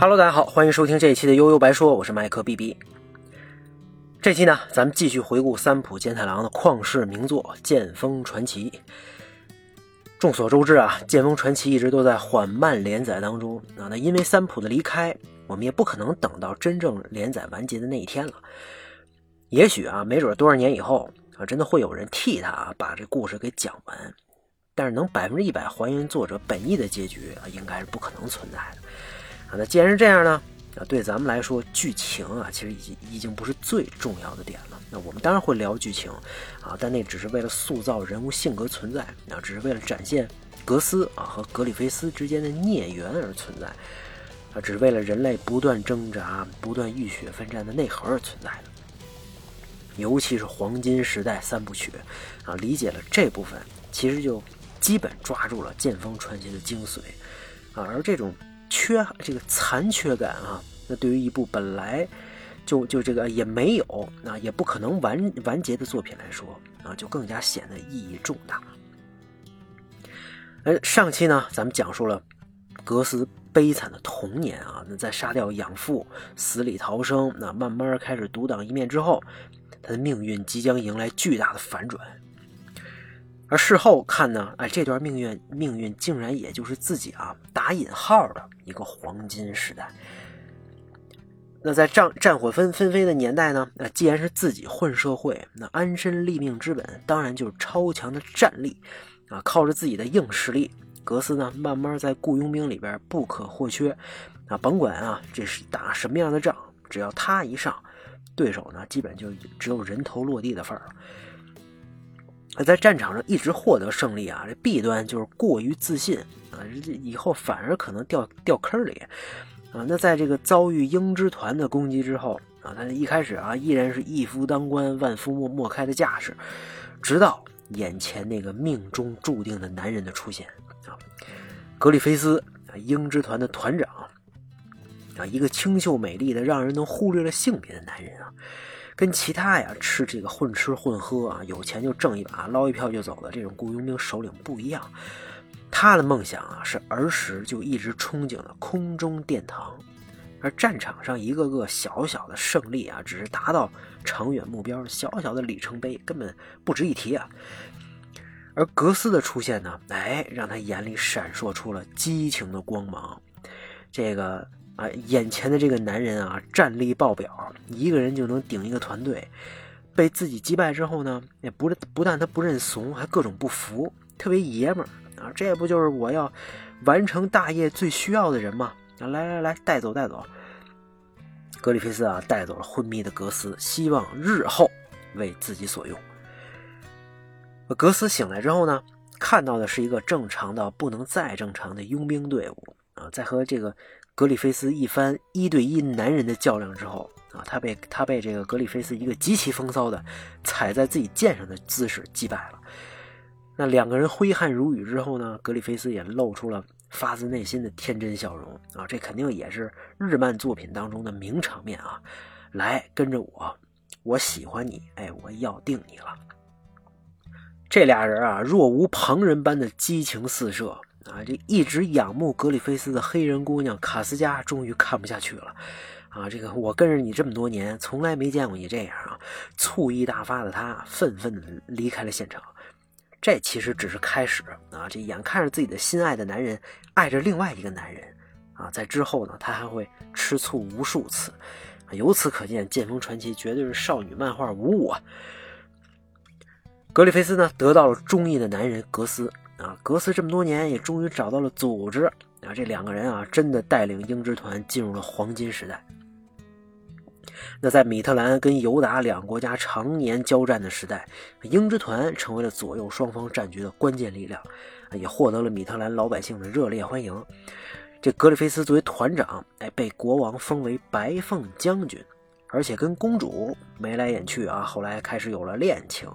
Hello，大家好，欢迎收听这一期的悠悠白说，我是麦克 BB。这期呢，咱们继续回顾三浦健太郎的旷世名作《剑锋传奇》。众所周知啊，《剑锋传奇》一直都在缓慢连载当中啊。那因为三浦的离开，我们也不可能等到真正连载完结的那一天了。也许啊，没准多少年以后啊，真的会有人替他啊把这故事给讲完。但是能百分之一百还原作者本意的结局啊，应该是不可能存在的。啊，那既然是这样呢？啊，对咱们来说，剧情啊，其实已经已经不是最重要的点了。那我们当然会聊剧情，啊，但那只是为了塑造人物性格存在，啊，只是为了展现格斯啊和格里菲斯之间的孽缘而存在，啊，只是为了人类不断挣扎、不断浴血奋战的内核而存在的。尤其是黄金时代三部曲，啊，理解了这部分，其实就基本抓住了剑锋传奇的精髓，啊，而这种。缺这个残缺感啊，那对于一部本来就就这个也没有啊，也不可能完完结的作品来说啊，就更加显得意义重大。而上期呢，咱们讲述了格斯悲惨的童年啊，那在杀掉养父、死里逃生，那慢慢开始独当一面之后，他的命运即将迎来巨大的反转。而事后看呢，哎，这段命运命运竟然也就是自己啊打引号的一个黄金时代。那在战战火纷纷飞的年代呢，那既然是自己混社会，那安身立命之本当然就是超强的战力啊！靠着自己的硬实力，格斯呢慢慢在雇佣兵里边不可或缺啊！甭管啊这是打什么样的仗，只要他一上，对手呢基本就只有人头落地的份儿了。在战场上一直获得胜利啊，这弊端就是过于自信啊，这以后反而可能掉掉坑里啊。那在这个遭遇鹰之团的攻击之后啊，他一开始啊依然是一夫当关万夫莫莫开的架势，直到眼前那个命中注定的男人的出现啊，格里菲斯啊，鹰之团的团长啊，一个清秀美丽的让人能忽略了性别的男人啊。跟其他呀吃这个混吃混喝啊，有钱就挣一把，捞一票就走的这种雇佣兵首领不一样。他的梦想啊是儿时就一直憧憬的空中殿堂，而战场上一个个小小的胜利啊，只是达到长远目标小小的里程碑，根本不值一提啊。而格斯的出现呢，哎，让他眼里闪烁出了激情的光芒。这个。啊，眼前的这个男人啊，战力爆表，一个人就能顶一个团队。被自己击败之后呢，也不不但他不认怂，还各种不服，特别爷们儿啊！这不就是我要完成大业最需要的人吗？来来来，带走带走。格里菲斯啊，带走了昏迷的格斯，希望日后为自己所用。格斯醒来之后呢，看到的是一个正常到不能再正常的佣兵队伍啊，在和这个。格里菲斯一番一对一男人的较量之后啊，他被他被这个格里菲斯一个极其风骚的踩在自己剑上的姿势击败了。那两个人挥汗如雨之后呢，格里菲斯也露出了发自内心的天真笑容啊，这肯定也是日漫作品当中的名场面啊！来，跟着我，我喜欢你，哎，我要定你了。这俩人啊，若无旁人般的激情四射。啊，这一直仰慕格里菲斯的黑人姑娘卡斯加终于看不下去了。啊，这个我跟着你这么多年，从来没见过你这样啊！醋意大发的她愤愤地离开了现场。这其实只是开始啊！这眼看着自己的心爱的男人爱着另外一个男人啊，在之后呢，他还会吃醋无数次。由此可见，《剑锋传奇》绝对是少女漫画无误啊！格里菲斯呢，得到了中意的男人格斯。啊，格斯这么多年也终于找到了组织啊！这两个人啊，真的带领鹰之团进入了黄金时代。那在米特兰跟尤达两国家常年交战的时代，鹰之团成为了左右双方战局的关键力量，也获得了米特兰老百姓的热烈欢迎。这格里菲斯作为团长，哎，被国王封为白凤将军，而且跟公主眉来眼去啊，后来开始有了恋情。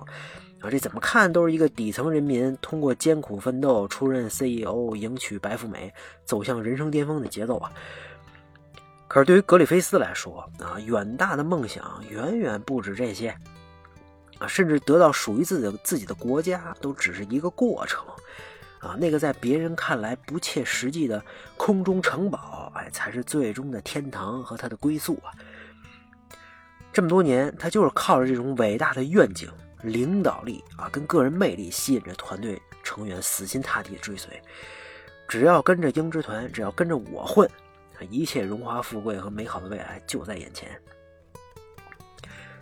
这怎么看都是一个底层人民通过艰苦奋斗出任 CEO，迎娶白富美，走向人生巅峰的节奏啊！可是对于格里菲斯来说啊，远大的梦想远远不止这些啊，甚至得到属于自己的自己的国家都只是一个过程啊！那个在别人看来不切实际的空中城堡，哎，才是最终的天堂和他的归宿啊！这么多年，他就是靠着这种伟大的愿景、领导力啊，跟个人魅力，吸引着团队成员死心塌地追随。只要跟着鹰之团，只要跟着我混，一切荣华富贵和美好的未来就在眼前。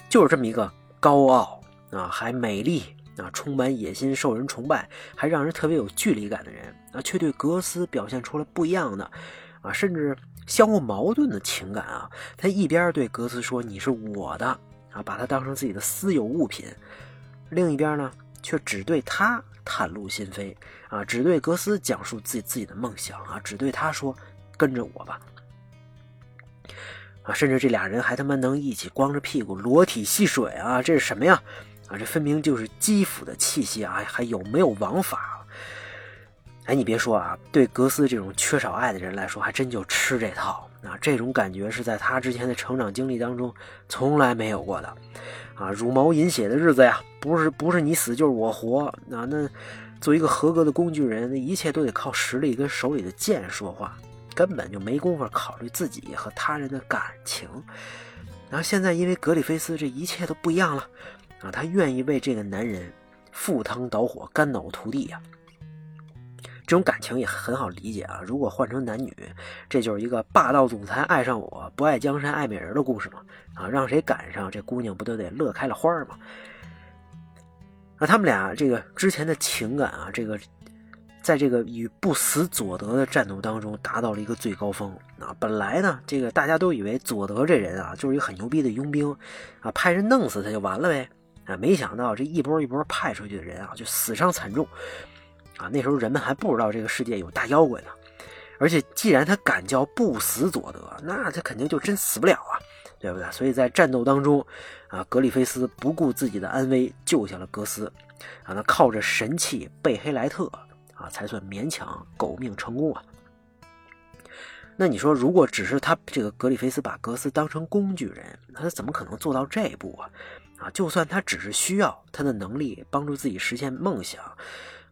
就是这么一个高傲啊，还美丽啊，充满野心、受人崇拜，还让人特别有距离感的人啊，却对格斯表现出了不一样的啊，甚至相互矛盾的情感啊。他一边对格斯说：“你是我的啊，把他当成自己的私有物品。”另一边呢，却只对他袒露心扉啊，只对格斯讲述自己自己的梦想啊，只对他说：“跟着我吧。”啊，甚至这俩人还他妈能一起光着屁股裸体戏水啊！这是什么呀？啊，这分明就是基辅的气息啊！还有没有王法？哎，你别说啊，对格斯这种缺少爱的人来说，还真就吃这套啊！这种感觉是在他之前的成长经历当中从来没有过的啊！茹毛饮血的日子呀，不是不是你死就是我活啊！那做一个合格的工具人，那一切都得靠实力跟手里的剑说话。根本就没工夫考虑自己和他人的感情，然后现在因为格里菲斯，这一切都不一样了啊！他愿意为这个男人赴汤蹈火、肝脑涂地呀。这种感情也很好理解啊。如果换成男女，这就是一个霸道总裁爱上我不爱江山爱美人的故事嘛啊！让谁赶上这姑娘不都得乐开了花吗？那他们俩这个之前的情感啊，这个。在这个与不死佐德的战斗当中，达到了一个最高峰啊！本来呢，这个大家都以为佐德这人啊，就是一个很牛逼的佣兵啊，派人弄死他就完了呗啊！没想到这一波一波派出去的人啊，就死伤惨重啊！那时候人们还不知道这个世界有大妖怪呢，而且既然他敢叫不死佐德，那他肯定就真死不了啊，对不对？所以在战斗当中啊，格里菲斯不顾自己的安危，救下了格斯啊！那靠着神器贝黑莱特。啊，才算勉强狗命成功啊！那你说，如果只是他这个格里菲斯把格斯当成工具人，他怎么可能做到这一步啊？啊，就算他只是需要他的能力帮助自己实现梦想，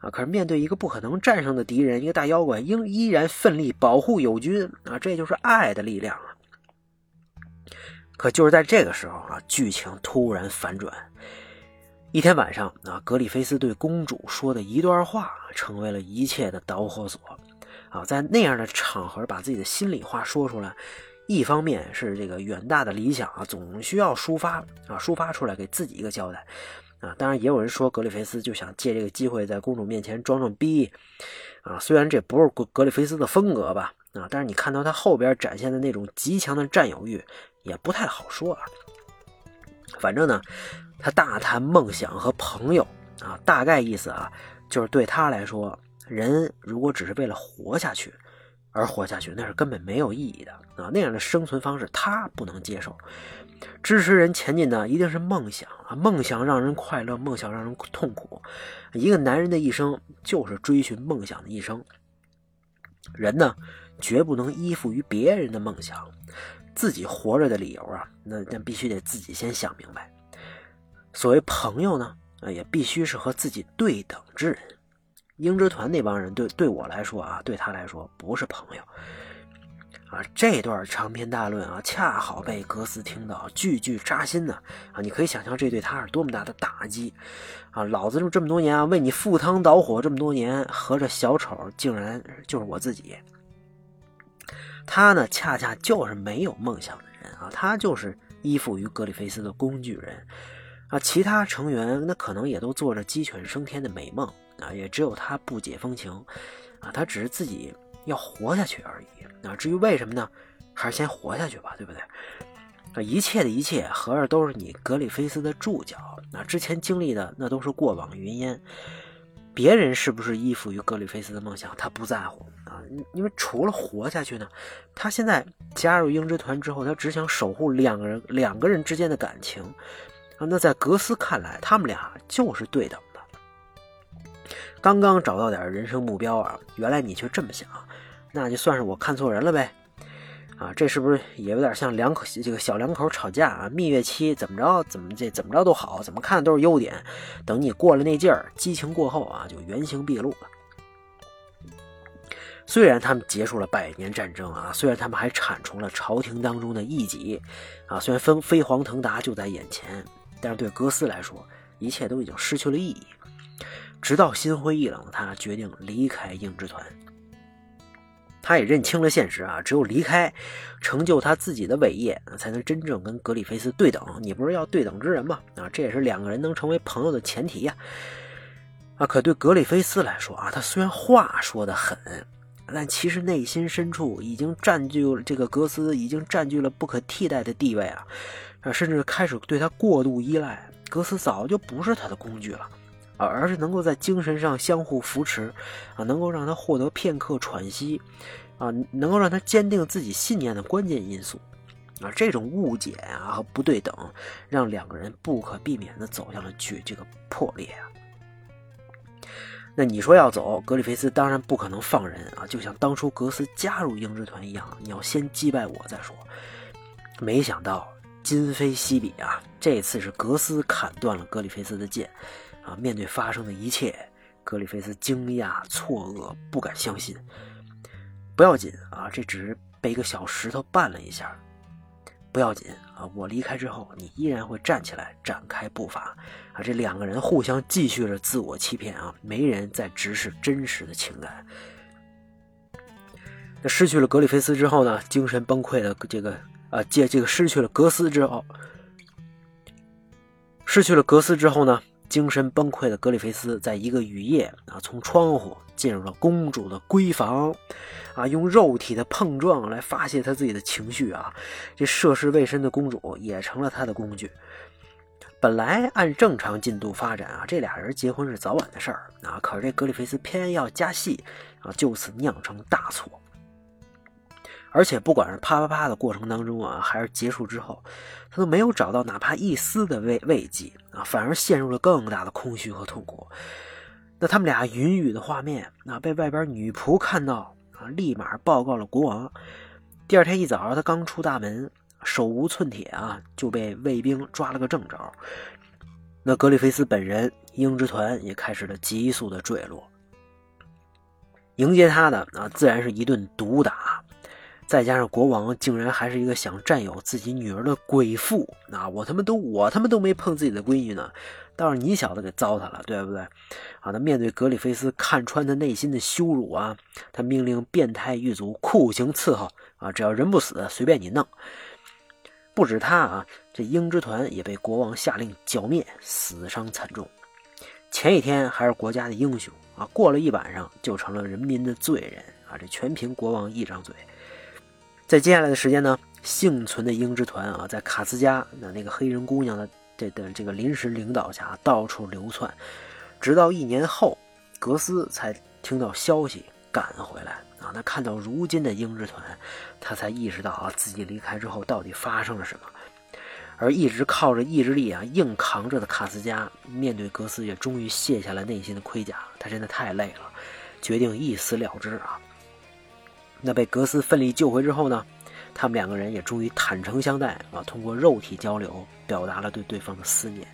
啊，可是面对一个不可能战胜的敌人，一个大妖怪，应依然奋力保护友军啊！这就是爱的力量啊！可就是在这个时候啊，剧情突然反转。一天晚上啊，格里菲斯对公主说的一段话，成为了一切的导火索。啊，在那样的场合把自己的心里话说出来，一方面是这个远大的理想啊，总需要抒发啊，抒发出来给自己一个交代啊。当然，也有人说格里菲斯就想借这个机会在公主面前装装逼啊。虽然这不是格格里菲斯的风格吧啊，但是你看到他后边展现的那种极强的占有欲，也不太好说啊。反正呢。他大谈梦想和朋友啊，大概意思啊，就是对他来说，人如果只是为了活下去而活下去，那是根本没有意义的啊。那样的生存方式他不能接受。支持人前进的一定是梦想啊，梦想让人快乐，梦想让人痛苦。一个男人的一生就是追寻梦想的一生。人呢，绝不能依附于别人的梦想，自己活着的理由啊，那那必须得自己先想明白。所谓朋友呢，也必须是和自己对等之人。鹰之团那帮人对对我来说啊，对他来说不是朋友。啊，这段长篇大论啊，恰好被格斯听到，句句扎心呢。啊，你可以想象这对他是多么大的打击。啊，老子这么多年啊，为你赴汤蹈火这么多年，合着小丑竟然就是我自己。他呢，恰恰就是没有梦想的人啊，他就是依附于格里菲斯的工具人。啊，其他成员那可能也都做着鸡犬升天的美梦啊，也只有他不解风情，啊，他只是自己要活下去而已啊。至于为什么呢？还是先活下去吧，对不对？啊，一切的一切，合着都是你格里菲斯的注脚那。之前经历的那都是过往云烟，别人是不是依附于格里菲斯的梦想，他不在乎啊。因为除了活下去呢，他现在加入鹰之团之后，他只想守护两个人两个人之间的感情啊。那在格斯看来，他们俩就是对等的。刚刚找到点人生目标啊，原来你却这么想，那就算是我看错人了呗。啊，这是不是也有点像两口这个小两口吵架啊？蜜月期怎么着怎么这怎么着都好，怎么看都是优点。等你过了那劲儿，激情过后啊，就原形毕露了。虽然他们结束了百年战争啊，虽然他们还铲除了朝廷当中的异己啊，虽然飞飞黄腾达就在眼前，但是对格斯来说，一切都已经失去了意义。直到心灰意冷，他决定离开鹰之团。他也认清了现实啊，只有离开，成就他自己的伟业，才能真正跟格里菲斯对等。你不是要对等之人吗？啊，这也是两个人能成为朋友的前提呀。啊，可对格里菲斯来说啊，他虽然话说的狠，但其实内心深处已经占据了这个格斯，已经占据了不可替代的地位啊，啊，甚至开始对他过度依赖。格斯早就不是他的工具了。而是能够在精神上相互扶持，啊，能够让他获得片刻喘息，啊，能够让他坚定自己信念的关键因素，啊，这种误解啊和不对等，让两个人不可避免的走向了去这个破裂啊。那你说要走，格里菲斯当然不可能放人啊，就像当初格斯加入鹰之团一样，你要先击败我再说。没想到今非昔比啊，这次是格斯砍断了格里菲斯的剑。啊！面对发生的一切，格里菲斯惊讶、错愕，不敢相信。不要紧啊，这只是被一个小石头绊了一下。不要紧啊，我离开之后，你依然会站起来，展开步伐。啊，这两个人互相继续着自我欺骗啊，没人在直视真实的情感。那失去了格里菲斯之后呢？精神崩溃的这个啊，借这个失去了格斯之后，失去了格斯之后呢？精神崩溃的格里菲斯，在一个雨夜啊，从窗户进入了公主的闺房，啊，用肉体的碰撞来发泄他自己的情绪啊。这涉世未深的公主也成了他的工具。本来按正常进度发展啊，这俩人结婚是早晚的事儿啊。可是这格里菲斯偏要加戏啊，就此酿成大错。而且不管是啪啪啪的过程当中啊，还是结束之后，他都没有找到哪怕一丝的慰慰藉啊，反而陷入了更大的空虚和痛苦。那他们俩云雨的画面啊，被外边女仆看到啊，立马报告了国王。第二天一早，他刚出大门，手无寸铁啊，就被卫兵抓了个正着。那格里菲斯本人，鹰之团也开始了急速的坠落。迎接他的啊，自然是一顿毒打。再加上国王竟然还是一个想占有自己女儿的鬼妇，那我他妈都我他妈都没碰自己的闺女呢，倒是你小子给糟蹋了，对不对？啊，那面对格里菲斯看穿他内心的羞辱啊，他命令变态狱卒酷刑伺候啊，只要人不死，随便你弄。不止他啊，这鹰之团也被国王下令剿灭，死伤惨重。前一天还是国家的英雄啊，过了一晚上就成了人民的罪人啊，这全凭国王一张嘴。在接下来的时间呢，幸存的鹰之团啊，在卡斯加那那个黑人姑娘的这的这个临时领导下，到处流窜，直到一年后，格斯才听到消息赶回来啊。那看到如今的鹰之团，他才意识到啊，自己离开之后到底发生了什么。而一直靠着意志力啊硬扛着的卡斯加，面对格斯也终于卸下了内心的盔甲，他真的太累了，决定一死了之啊。那被格斯奋力救回之后呢，他们两个人也终于坦诚相待啊，通过肉体交流表达了对对方的思念。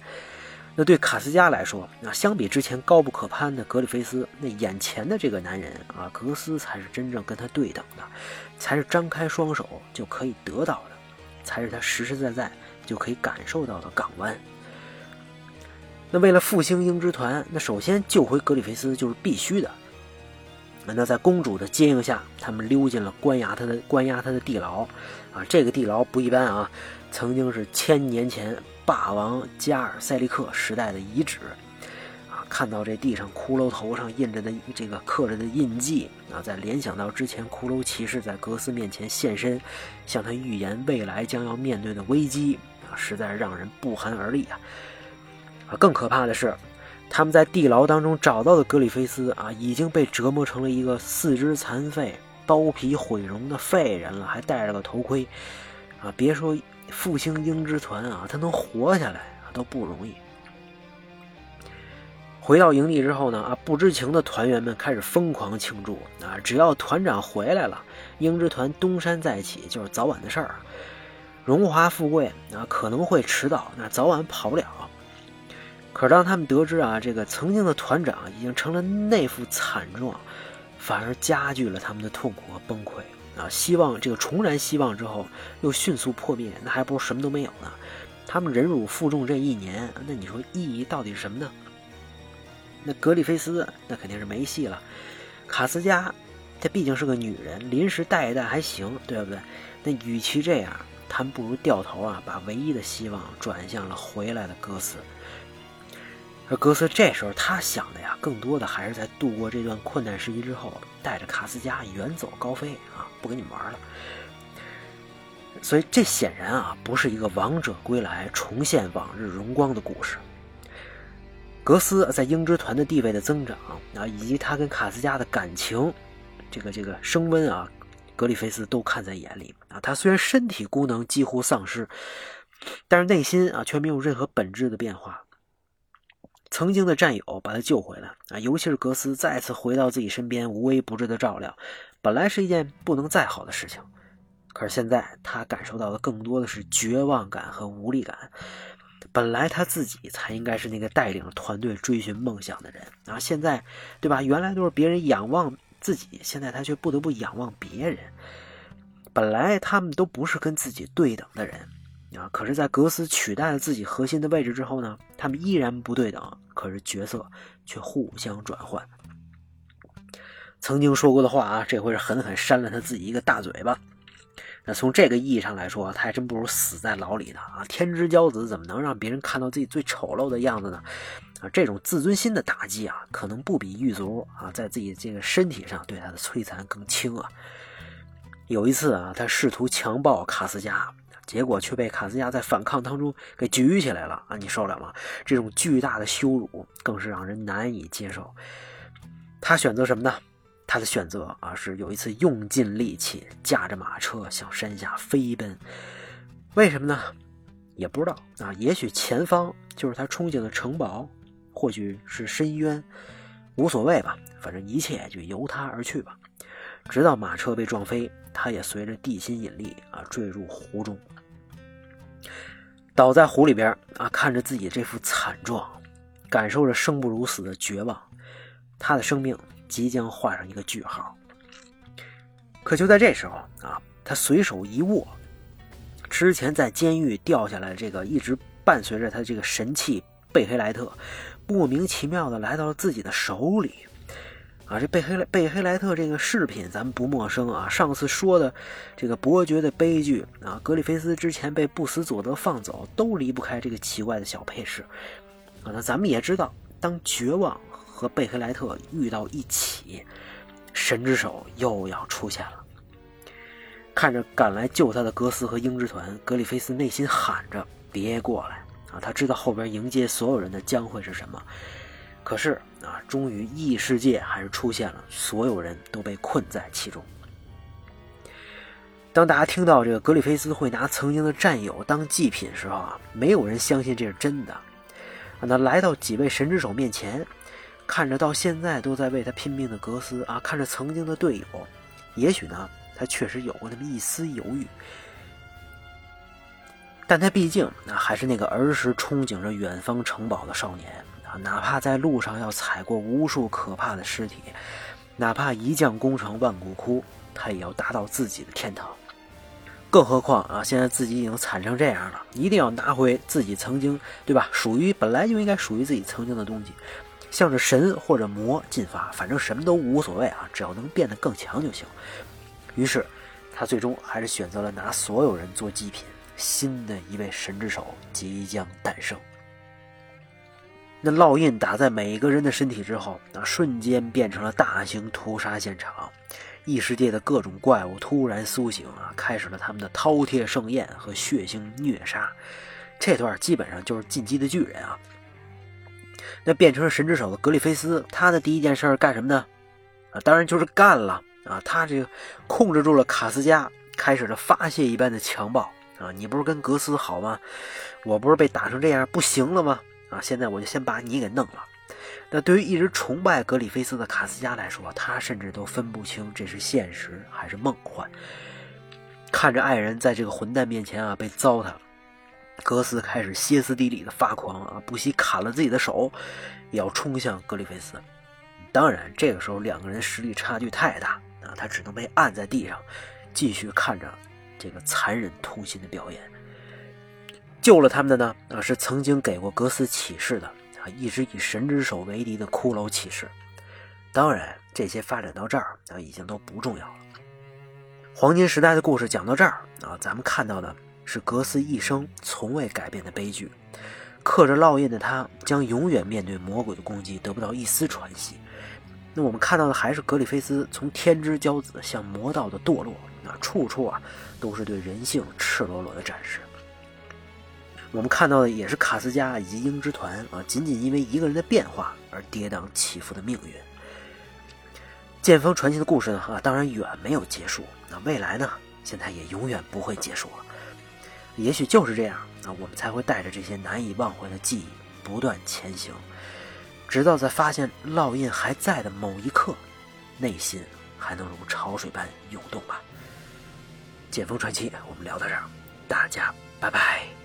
那对卡斯加来说，那相比之前高不可攀的格里菲斯，那眼前的这个男人啊，格斯才是真正跟他对等的，才是张开双手就可以得到的，才是他实实在在就可以感受到的港湾。那为了复兴鹰之团，那首先救回格里菲斯就是必须的。那在公主的接应下，他们溜进了关押他的关押他的地牢，啊，这个地牢不一般啊，曾经是千年前霸王加尔塞利克时代的遗址，啊，看到这地上骷髅头上印着的这个刻着的印记，啊，再联想到之前骷髅骑士在格斯面前现身，向他预言未来将要面对的危机，啊，实在让人不寒而栗啊，啊，更可怕的是。他们在地牢当中找到的格里菲斯啊，已经被折磨成了一个四肢残废、包皮毁容的废人了，还戴着个头盔，啊，别说复兴鹰之团啊，他能活下来啊都不容易。回到营地之后呢，啊，不知情的团员们开始疯狂庆祝啊，只要团长回来了，鹰之团东山再起就是早晚的事儿，荣华富贵啊可能会迟到，那早晚跑不了。可当他们得知啊，这个曾经的团长已经成了那副惨状，反而加剧了他们的痛苦和崩溃啊！希望这个重燃希望之后，又迅速破灭，那还不如什么都没有呢。他们忍辱负重这一年，那你说意义到底是什么呢？那格里菲斯那肯定是没戏了。卡斯加，她毕竟是个女人，临时带一带还行，对不对？那与其这样，他们不如掉头啊，把唯一的希望转向了回来的哥斯。而格斯这时候他想的呀，更多的还是在度过这段困难时期之后，带着卡斯加远走高飞啊，不跟你们玩了。所以这显然啊，不是一个王者归来、重现往日荣光的故事。格斯在鹰之团的地位的增长啊，以及他跟卡斯加的感情，这个这个升温啊，格里菲斯都看在眼里啊。他虽然身体功能几乎丧失，但是内心啊却没有任何本质的变化。曾经的战友把他救回来啊，尤其是格斯再次回到自己身边，无微不至的照料，本来是一件不能再好的事情。可是现在他感受到的更多的是绝望感和无力感。本来他自己才应该是那个带领团队追寻梦想的人啊，现在，对吧？原来都是别人仰望自己，现在他却不得不仰望别人。本来他们都不是跟自己对等的人。啊！可是，在格斯取代了自己核心的位置之后呢，他们依然不对等，可是角色却互相转换。曾经说过的话啊，这回是狠狠扇了他自己一个大嘴巴。那从这个意义上来说，他还真不如死在牢里呢啊！天之骄子怎么能让别人看到自己最丑陋的样子呢？啊，这种自尊心的打击啊，可能不比狱卒啊在自己这个身体上对他的摧残更轻啊。有一次啊，他试图强暴卡斯加。结果却被卡斯亚在反抗当中给举起来了啊！你受了吗？这种巨大的羞辱更是让人难以接受。他选择什么呢？他的选择啊，是有一次用尽力气驾着马车向山下飞奔。为什么呢？也不知道啊。也许前方就是他憧憬的城堡，或许是深渊，无所谓吧。反正一切就由他而去吧。直到马车被撞飞，他也随着地心引力啊坠入湖中。倒在湖里边啊，看着自己这副惨状，感受着生不如死的绝望，他的生命即将画上一个句号。可就在这时候啊，他随手一握，之前在监狱掉下来这个一直伴随着他这个神器贝黑莱特，莫名其妙的来到了自己的手里。啊，这贝黑贝黑莱特这个饰品咱们不陌生啊。上次说的这个伯爵的悲剧啊，格里菲斯之前被不死佐德放走，都离不开这个奇怪的小配饰啊。那咱们也知道，当绝望和贝黑莱特遇到一起，神之手又要出现了。看着赶来救他的格斯和鹰之团，格里菲斯内心喊着：“别过来！”啊，他知道后边迎接所有人的将会是什么。可是啊，终于异世界还是出现了，所有人都被困在其中。当大家听到这个格里菲斯会拿曾经的战友当祭品时候啊，没有人相信这是真的。那来到几位神之手面前，看着到现在都在为他拼命的格斯啊，看着曾经的队友，也许呢，他确实有过那么一丝犹豫，但他毕竟啊，还是那个儿时憧憬着远方城堡的少年。哪怕在路上要踩过无数可怕的尸体，哪怕一将功成万骨枯，他也要达到自己的天堂。更何况啊，现在自己已经惨成这样了，一定要拿回自己曾经对吧？属于本来就应该属于自己曾经的东西，向着神或者魔进发，反正什么都无所谓啊，只要能变得更强就行。于是，他最终还是选择了拿所有人做祭品。新的一位神之手即将诞生。那烙印打在每个人的身体之后，那瞬间变成了大型屠杀现场。异世界的各种怪物突然苏醒啊，开始了他们的饕餮盛宴和血腥虐杀。这段基本上就是进击的巨人啊。那变成了神之手的格里菲斯，他的第一件事干什么呢？啊，当然就是干了啊！他这个控制住了卡斯加，开始了发泄一般的强暴啊！你不是跟格斯好吗？我不是被打成这样不行了吗？啊！现在我就先把你给弄了。那对于一直崇拜格里菲斯的卡斯加来说，他甚至都分不清这是现实还是梦幻。看着爱人在这个混蛋面前啊被糟蹋了，格斯开始歇斯底里的发狂啊，不惜砍了自己的手，也要冲向格里菲斯。当然，这个时候两个人实力差距太大啊，他只能被按在地上，继续看着这个残忍痛心的表演。救了他们的呢啊，是曾经给过格斯启示的啊，一直以神之手为敌的骷髅骑士。当然，这些发展到这儿啊，已经都不重要了。黄金时代的故事讲到这儿啊，咱们看到的是格斯一生从未改变的悲剧。刻着烙印的他将永远面对魔鬼的攻击，得不到一丝喘息。那我们看到的还是格里菲斯从天之骄子向魔道的堕落，那处处啊都是对人性赤裸裸的展示。我们看到的也是卡斯加以及鹰之团啊，仅仅因为一个人的变化而跌宕起伏的命运。剑锋传奇的故事呢啊，当然远没有结束，那未来呢，现在也永远不会结束了。也许就是这样。那我们才会带着这些难以忘怀的记忆不断前行，直到在发现烙印还在的某一刻，内心还能如潮水般涌动吧。剑锋传奇，我们聊到这儿，大家拜拜。